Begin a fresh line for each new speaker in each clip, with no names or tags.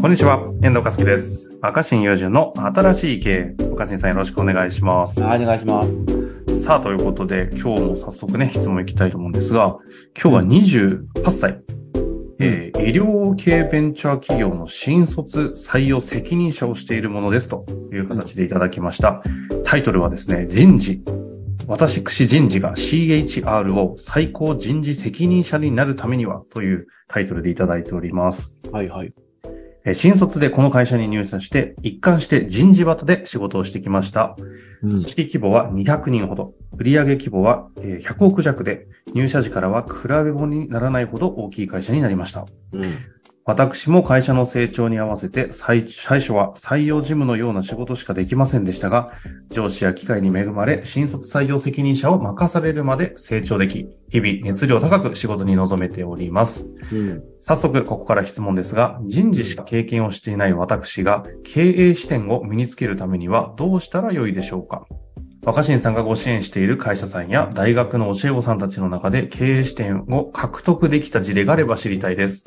こんにちは、遠藤和樹です。若新友人の新しい経営。若新さんよろしくお願いします。
はい、お願いします。
さあ、ということで、今日も早速ね、質問いきたいと思うんですが、今日は28歳、えー医療系ベンチャー企業の新卒採用責任者をしているものですという形でいただきました。タイトルはですね、人事。私人事が CHR を最高人事責任者になるためにはというタイトルでいただいております。
はいはい。
えー新卒でこの会社に入社して、一貫して人事旗で仕事をしてきました。
うん
組織規模は200人ほど。売上規模はえー100億弱で、入社時からは比べ物にならないほど大きい会社になりました。
うん。
私も会社の成長に合わせて最最初は採用事務のような仕事しかできませんでしたが、上司や機会に恵まれ、新卒採用責任者を任されるまで成長でき、日々熱量高く仕事に臨めております。
うん。
早速、ここから質問ですが、人事しか経験をしていない私が経営視点を身につけるためにはどうしたらよいでしょうか？若新さんがご支援している会社さんや大学の教え子さんたちの中で経営視点を獲得できた事例があれば知りたいです。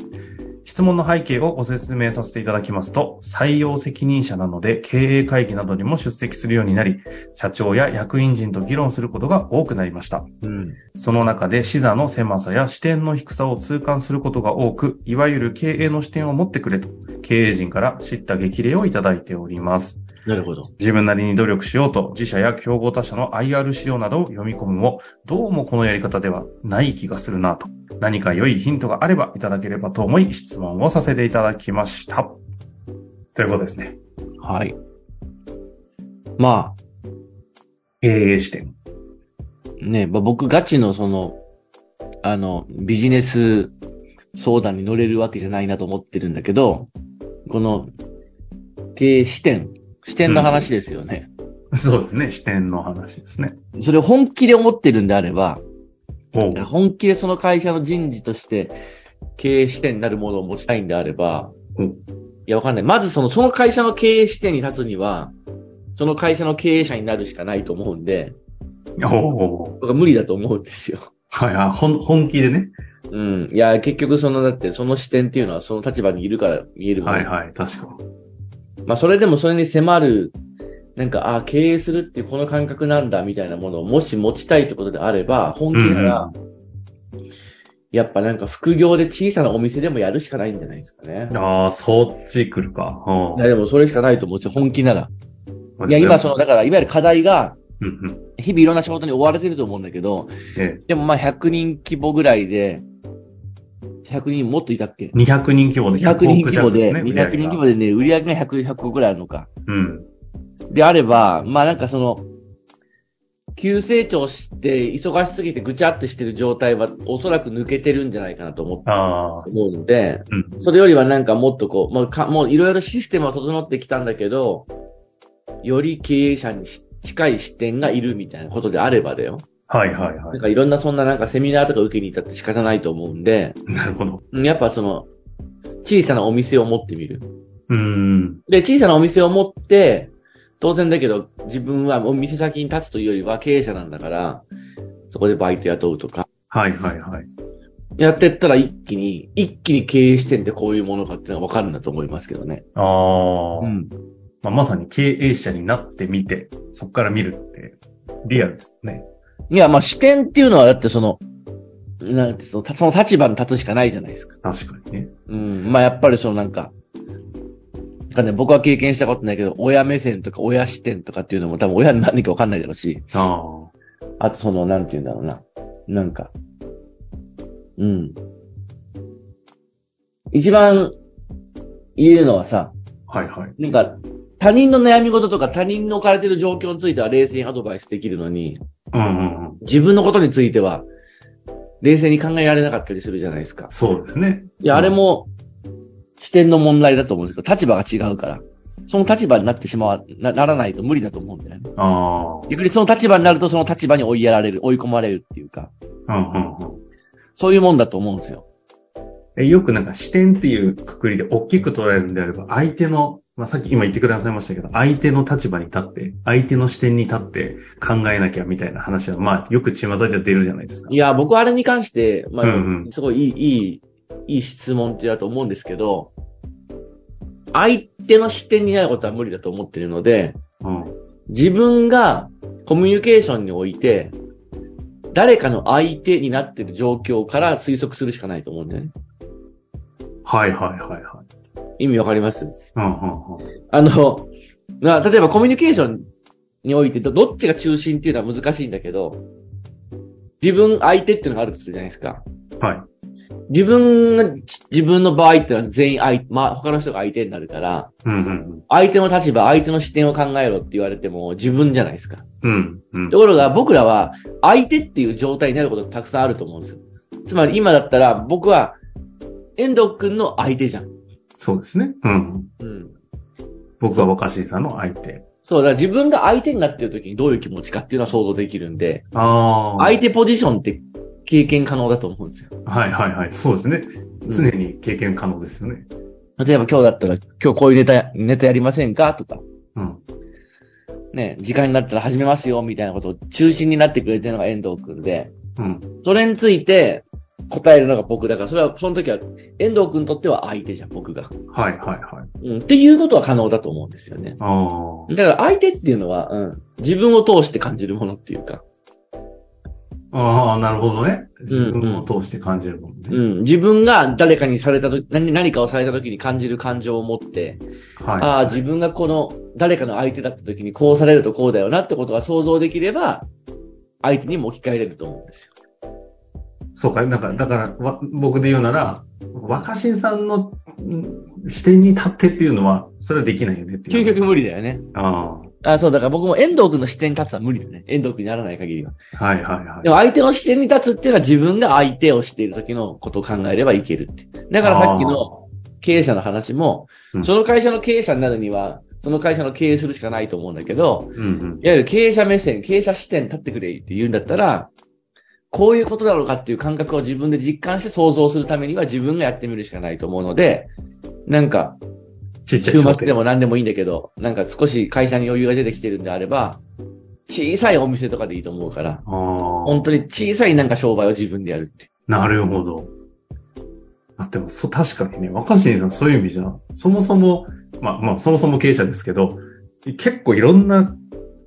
質問の背景をご説明させていただきますと、採用責任者なので経営会議などにも出席するようになり、社長や役員陣と議論することが多くなりました。
うん。
その中で視座の狭さや視点の低さを痛感することが多く、いわゆる経営の視点を持ってくれと、経営陣から知った激励をいただいております。
なるほど。
自分なりに努力しようと、自社や競合他社の IR 資料などを読み込むも、どうもこのやり方ではない気がするなと、何か良いヒントがあればいただければと思い、質問をさせていただきました。ということですね。
はい。ま
経営視点。
あ、ね、まあ僕ガチのその、あの、ビジネス相談に乗れるわけじゃないなと思ってるんだけど、この、経営視点、視点の話ですよね。
そうですね。視点の話ですね。
それを本気で思ってるんであれば、本気でその会社の人事として経営視点になるものを持ちたいんであれば、
うん
いや、わかんない。まずその、その会社の経営視点に立つには、その会社の経営者になるしかないと思うんで、
おう
僕は無理だと思うんですよ。
はいはい。本本気でね。
うん。いや、結局その、だってその視点っていうのはその立場にいるから見える。
はいはい。確かに。
まあ、それでもそれに迫る、なんか、ああ、経営するっていうこの感覚なんだ、みたいなものをもし持ちたいってことであれば、本気なら、やっぱなんか副業で小さなお店でもやるしかないんじゃないですかね。
ああ、そっち来るか。
いや、でもそれしかないと思うんですよ、本気なら。いや、今その、だから、いわゆる課題が、
うんうん。
日々いろんな仕事に追われてると思うんだけど、
え
でもまあ100人規模ぐらいで、100人もっといたっけ？
え、200人規模で
200人規模で、
ね
200人規模でね、売り上げが100、100ぐらいあるのか。
うん。
であれば、まあなんかその、急成長して、忙しすぎてぐちゃってしてる状態は、おそらく抜けてるんじゃないかなと思って思うので、
うん。
それよりはなんかもっとこう、まあか、もういろいろシステムは整ってきたんだけど、より経営者にし近い視点がいるみたいなことであればだよ。
はいはいは
なんかいろんなそんななんかセミナーとか受けに行ったって仕方ないと思うんで、
い。なるほど。
うんやっぱその、小さなお店を持ってみる。
うーん。
で、小さなお店を持って、当然だけど、自分はお店先に立つというよりは経営者なんだから、そこでバイト雇うとか、
はいはいはい。
やってったら一気に、一気に経営視点ってこういうものかっていうのがわかるんだと思いますけどね。
ああ、
ん。
まあ、まさに経営者になってみて、そこから見るって、リアルですね。
いや、まあ視点っていうのはだってその、なんてその、たその立場に立つしかないじゃないですか。
確かにね。
うん。まあやっぱりそのなんか、なんかね、僕は経験したことないけど、親目線とか親視点とかっていうのも多分親に何かわかんないだろうし、
あ
あとその、なんて言うんだろうな。なんか、うん。一番言えるのはさ、
あ、はいはい。
なんか、他人の悩み事とか他人の置かれてる状況については冷静にアドバイスできるのに、
うんうんうん。
自分のことについては、冷静に考えられなかったりするじゃないですか。
そうですね。
いや、あれも、視点の問題だと思うんですけど、立場が違うから。その立場になってしまわな、ならないと無理だと思うんだよね。
ああ。
逆にその立場になるとその立場に追いやられる、追い込まれるっていうか、
うんうんうん。
そういうもんだと思うんですよ。
えよくなんか視点っていうくくりで大きく捉えるんであれば、相手の、まあ、さっき今言ってくださいましたけど、相手の立場に立って、相手の視点に立って考えなきゃみたいな話は、まあ、よく巷では出るじゃないですか。
いや、僕はあれに関して、まあ、
うんうん
すごいいい、いい、いい質問ってだと思うんですけど、相手の視点になることは無理だと思ってるので、
うん。
自分がコミュニケーションにおいて、誰かの相手になってる状況から推測するしかないと思うんだよね。
はいはいはいはい。
意味わかります？
うんうんうん。
あの、な例えばコミュニケーションにおいてどどっちが中心っていうのは難しいんだけど、自分相手っていうのがあるとするじゃないですか。
はい。
自分が、自分の場合っていうのは全員相手、まあ他の人が相手になるから、
うんうん
相手の立場、相手の視点を考えろって言われても自分じゃないですか。
うん。うんうん
と。ころが僕らは相手っていう状態になることがたくさんあると思うんですよ。つまり今だったら僕は遠藤くんの相手じゃん。
そうですね。うん。
うん。
僕は若新さんの相手。
そう、だから自分が相手になってる時にどういう気持ちかっていうのは想像できるんで、
ああ。
相手ポジションって経験可能だと思うんですよ。
はいはいはい。そうですね。
うん
常に経験可能ですよね。
例えば今日だったら今日こういうネタ、ネタやりませんか？とか、
うん。
ね、時間になったら始めますよみたいなことを中心になってくれてるのが遠藤くんで、
うん。
それについて答えるのが僕だから、それはその時は遠藤くんにとっては相手じゃん、僕が。
はいはいはい。
うん、っていうことは可能だと思うんですよね。
あ
だから相手っていうのは、うん、自分を通して感じるものっていうか、
あ。ああ、なるほどね。自分を通して感じるもんね。
うん、自分が誰かにされたとき、何何かをされた時に感じる感情を持って、
はい。
ああ、自分がこの誰かの相手だった時にこうされるとこうだよなってことが想像できれば、相手にも置き換えれると思うんですよ。
そうか、なんか、だから、わ僕で言うなら、若新さんのん視点に立ってっていうのは、それはできないよねっていう。
究極無理だよね。
あ
あそう、だから僕も遠藤君の視点に立つのは無理だね。遠藤君にならない限りは。
あ。はいはいはい
で。も相手の視点に立つっていうのは自分が相手をしている時のことを考えればいけるって。だからさっきの経営者の話も、
うん
その会社の経営者になるには、その会社の経営するしかないと思うんだけど、
うんうん。
いわゆる経営者目線、経営者視点立ってくれって言うんだったら、こういうことだろうかっていう感覚を自分で実感して想像するためには自分がやってみるしかないと思うので、なんか、
ちっちゃい
週末でも何でもいいんだけど、なんか少し会社に余裕が出てきてるんであれば、小さいお店とかでいいと思うから。本当に小さいなんか商売を自分でやるって。
なるほど。あ、でも、そう、確かにね、若新さんそういう意味じゃ、そもそも、まあまあ、そもそも経営者ですけど、結構いろんな、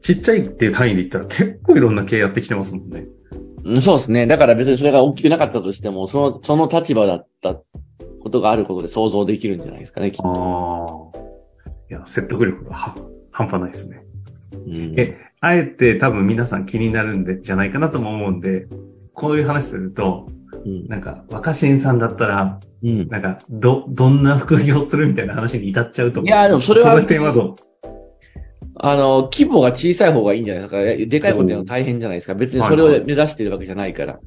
ちっちゃいっていう単位で言ったら結構いろんな経営やってきてますもんね。
うん、そうですね。だから別にそれが大きくなかったとしても、その、その立場だったことがあることで想像できるんじゃないですかね、きっと。
ああ。いや、説得力がは半端ないですね。
うん
え、あえて多分皆さん気になるんで、じゃないかなとも思うんで、こういう話すると、
うん。
なんか、若新さんだったら、
うん。
なんか、ど、どんな副業するみたいな話に至っちゃうと思う。
いやでもそれは
その点はどう？
あの、規模が小さい方がいいんじゃないですか。でかいことやるの大変じゃないですか。別にそれを目指してるわけじゃないから。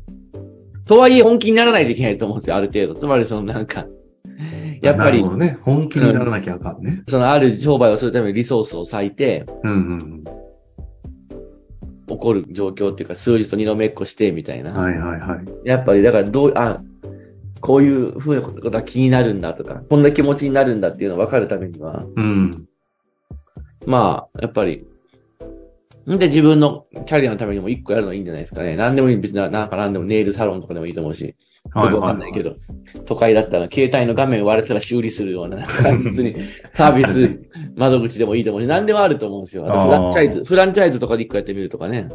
とはいえ本気にならないといけないと思うんですよ、ある程度。つまりそのなんか、やっぱり
ね。本気にならなきゃあかんね。
そのある商売をするためにリソースを割いて、
うんうん
起こる状況っていうか、数字と二の目っこして、みたい
うん。
な。
はいはいはい。
やっぱり、だからどう、あ、こういう風なことが気になるんだとか、こんな気持ちになるんだっていうのを分かるためには、
うん。
まあ、やっぱり、んで自分のキャリアのためにも一個やるのいいんじゃないですかね。何でもいい、別になんか何でもネイルサロンとかでもいいと思うし。よくわかんないけど、都会だったら携帯の画面割れたら修理するような、なんか普通にサービス窓口でもいいと思うし、何でもあると思うんですよ。フランチャイズ、フランチャイズとかで一個やってみるとかね。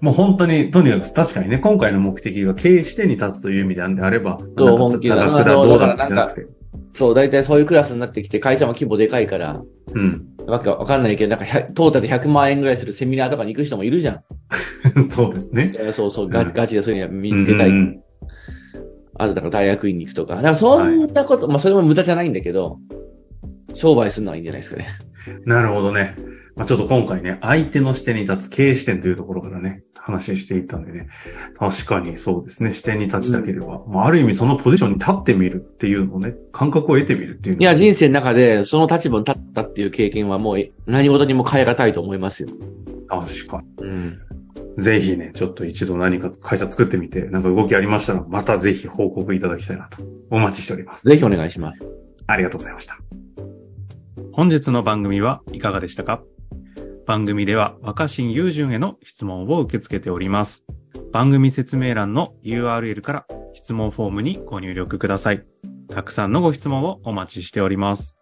もう本当に、とにかく確かにね、今回の目的が経営視点に立つという意味であれば、
そう本気だ
座学だどうだってじゃなくて。
そう、大体そういうクラスになってきて、会社も規模でかいから、
うん。
わけわかんないけど、なんか100トータル100万円ぐらいするセミナーとかに行く人もいるじゃん。
そうですね。
そうそう、ガ
うん
ガチでそういうの見つけたい。
うんうん
あと、だから大学院に行くとか。だからそんなこと、まあそれも無駄じゃないんだけど、商売するのはいいんじゃないですかね。
なるほどね。まあ、ちょっと今回ね、相手の視点に立つ経営視点というところからね、話していったんでね、確かにそうですね、視点に立ちたければ、まあ、ある意味そのポジションに立ってみるっていうのをね、感覚を得てみるっていうの
いや、人生の中でその立場に立ったっていう経験はもう何事にも変え難いと思いますよ。
確か
うん。
に。ぜひね、ちょっと一度何か会社作ってみて、なんか動きありましたら、またぜひ報告いただきたいなと、お待ちしております。
ぜひお願いします。
ありがとうございました。本日の番組はいかがでしたか？番組では若新雄純への質問を受け付けております。番組説明欄の URL から質問フォームにご入力ください。たくさんのご質問をお待ちしております。